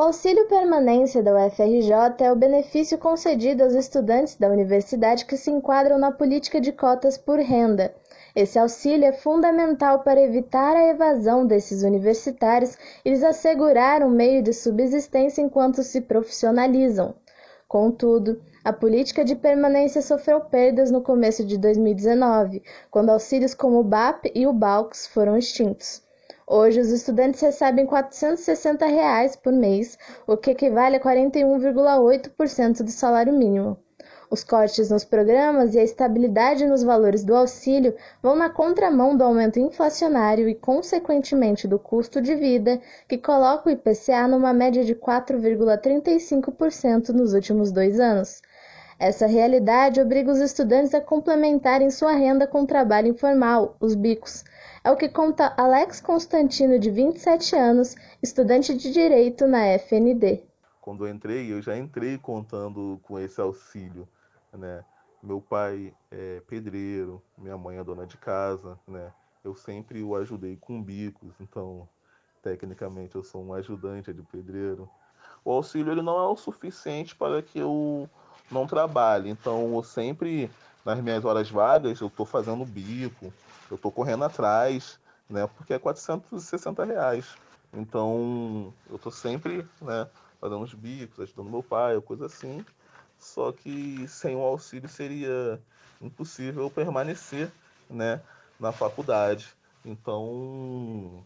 O auxílio permanência da UFRJ é o benefício concedido aos estudantes da universidade que se enquadram na política de cotas por renda. Esse auxílio é fundamental para evitar a evasão desses universitários e lhes assegurar um meio de subsistência enquanto se profissionalizam. Contudo, a política de permanência sofreu perdas no começo de 2019, quando auxílios como o BAP e o BALCS foram extintos. Hoje, os estudantes recebem 460 reais por mês, o que equivale a 41,8% do salário mínimo. Os cortes nos programas e a estabilidade nos valores do auxílio vão na contramão do aumento inflacionário e, consequentemente, do custo de vida, que coloca o IPCA numa média de 4,35% nos últimos dois anos. Essa realidade obriga os estudantes a complementarem sua renda com trabalho informal, os bicos, é o que conta Alex Constantino, de 27 anos, estudante de Direito na FND. Quando eu entrei, eu já entrei contando com esse auxílio, né? Meu pai é pedreiro, minha mãe é dona de casa, né? Eu sempre o ajudei com bicos, então tecnicamente eu sou um ajudante de pedreiro. O auxílio ele não é o suficiente para que eu não trabalhe, então eu sempre nas minhas horas vagas eu estou fazendo bico, eu estou correndo atrás, né? Porque é 460 reais. Então, eu estou sempre, né? Fazendo os bicos, ajudando meu pai, coisa assim. Só que sem o auxílio seria impossível permanecer, né? Na faculdade. Então,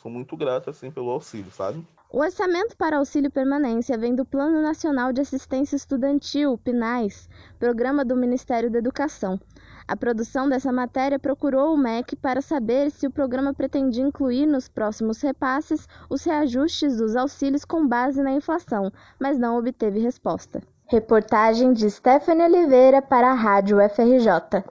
sou muito grato, assim, pelo auxílio, sabe? O orçamento para auxílio permanência vem do Plano Nacional de Assistência Estudantil, PNAES, programa do Ministério da Educação. A produção dessa matéria procurou o MEC para saber se o programa pretendia incluir nos próximos repasses os reajustes dos auxílios com base na inflação, mas não obteve resposta. Reportagem de Stephanie Oliveira para a Rádio FRJ.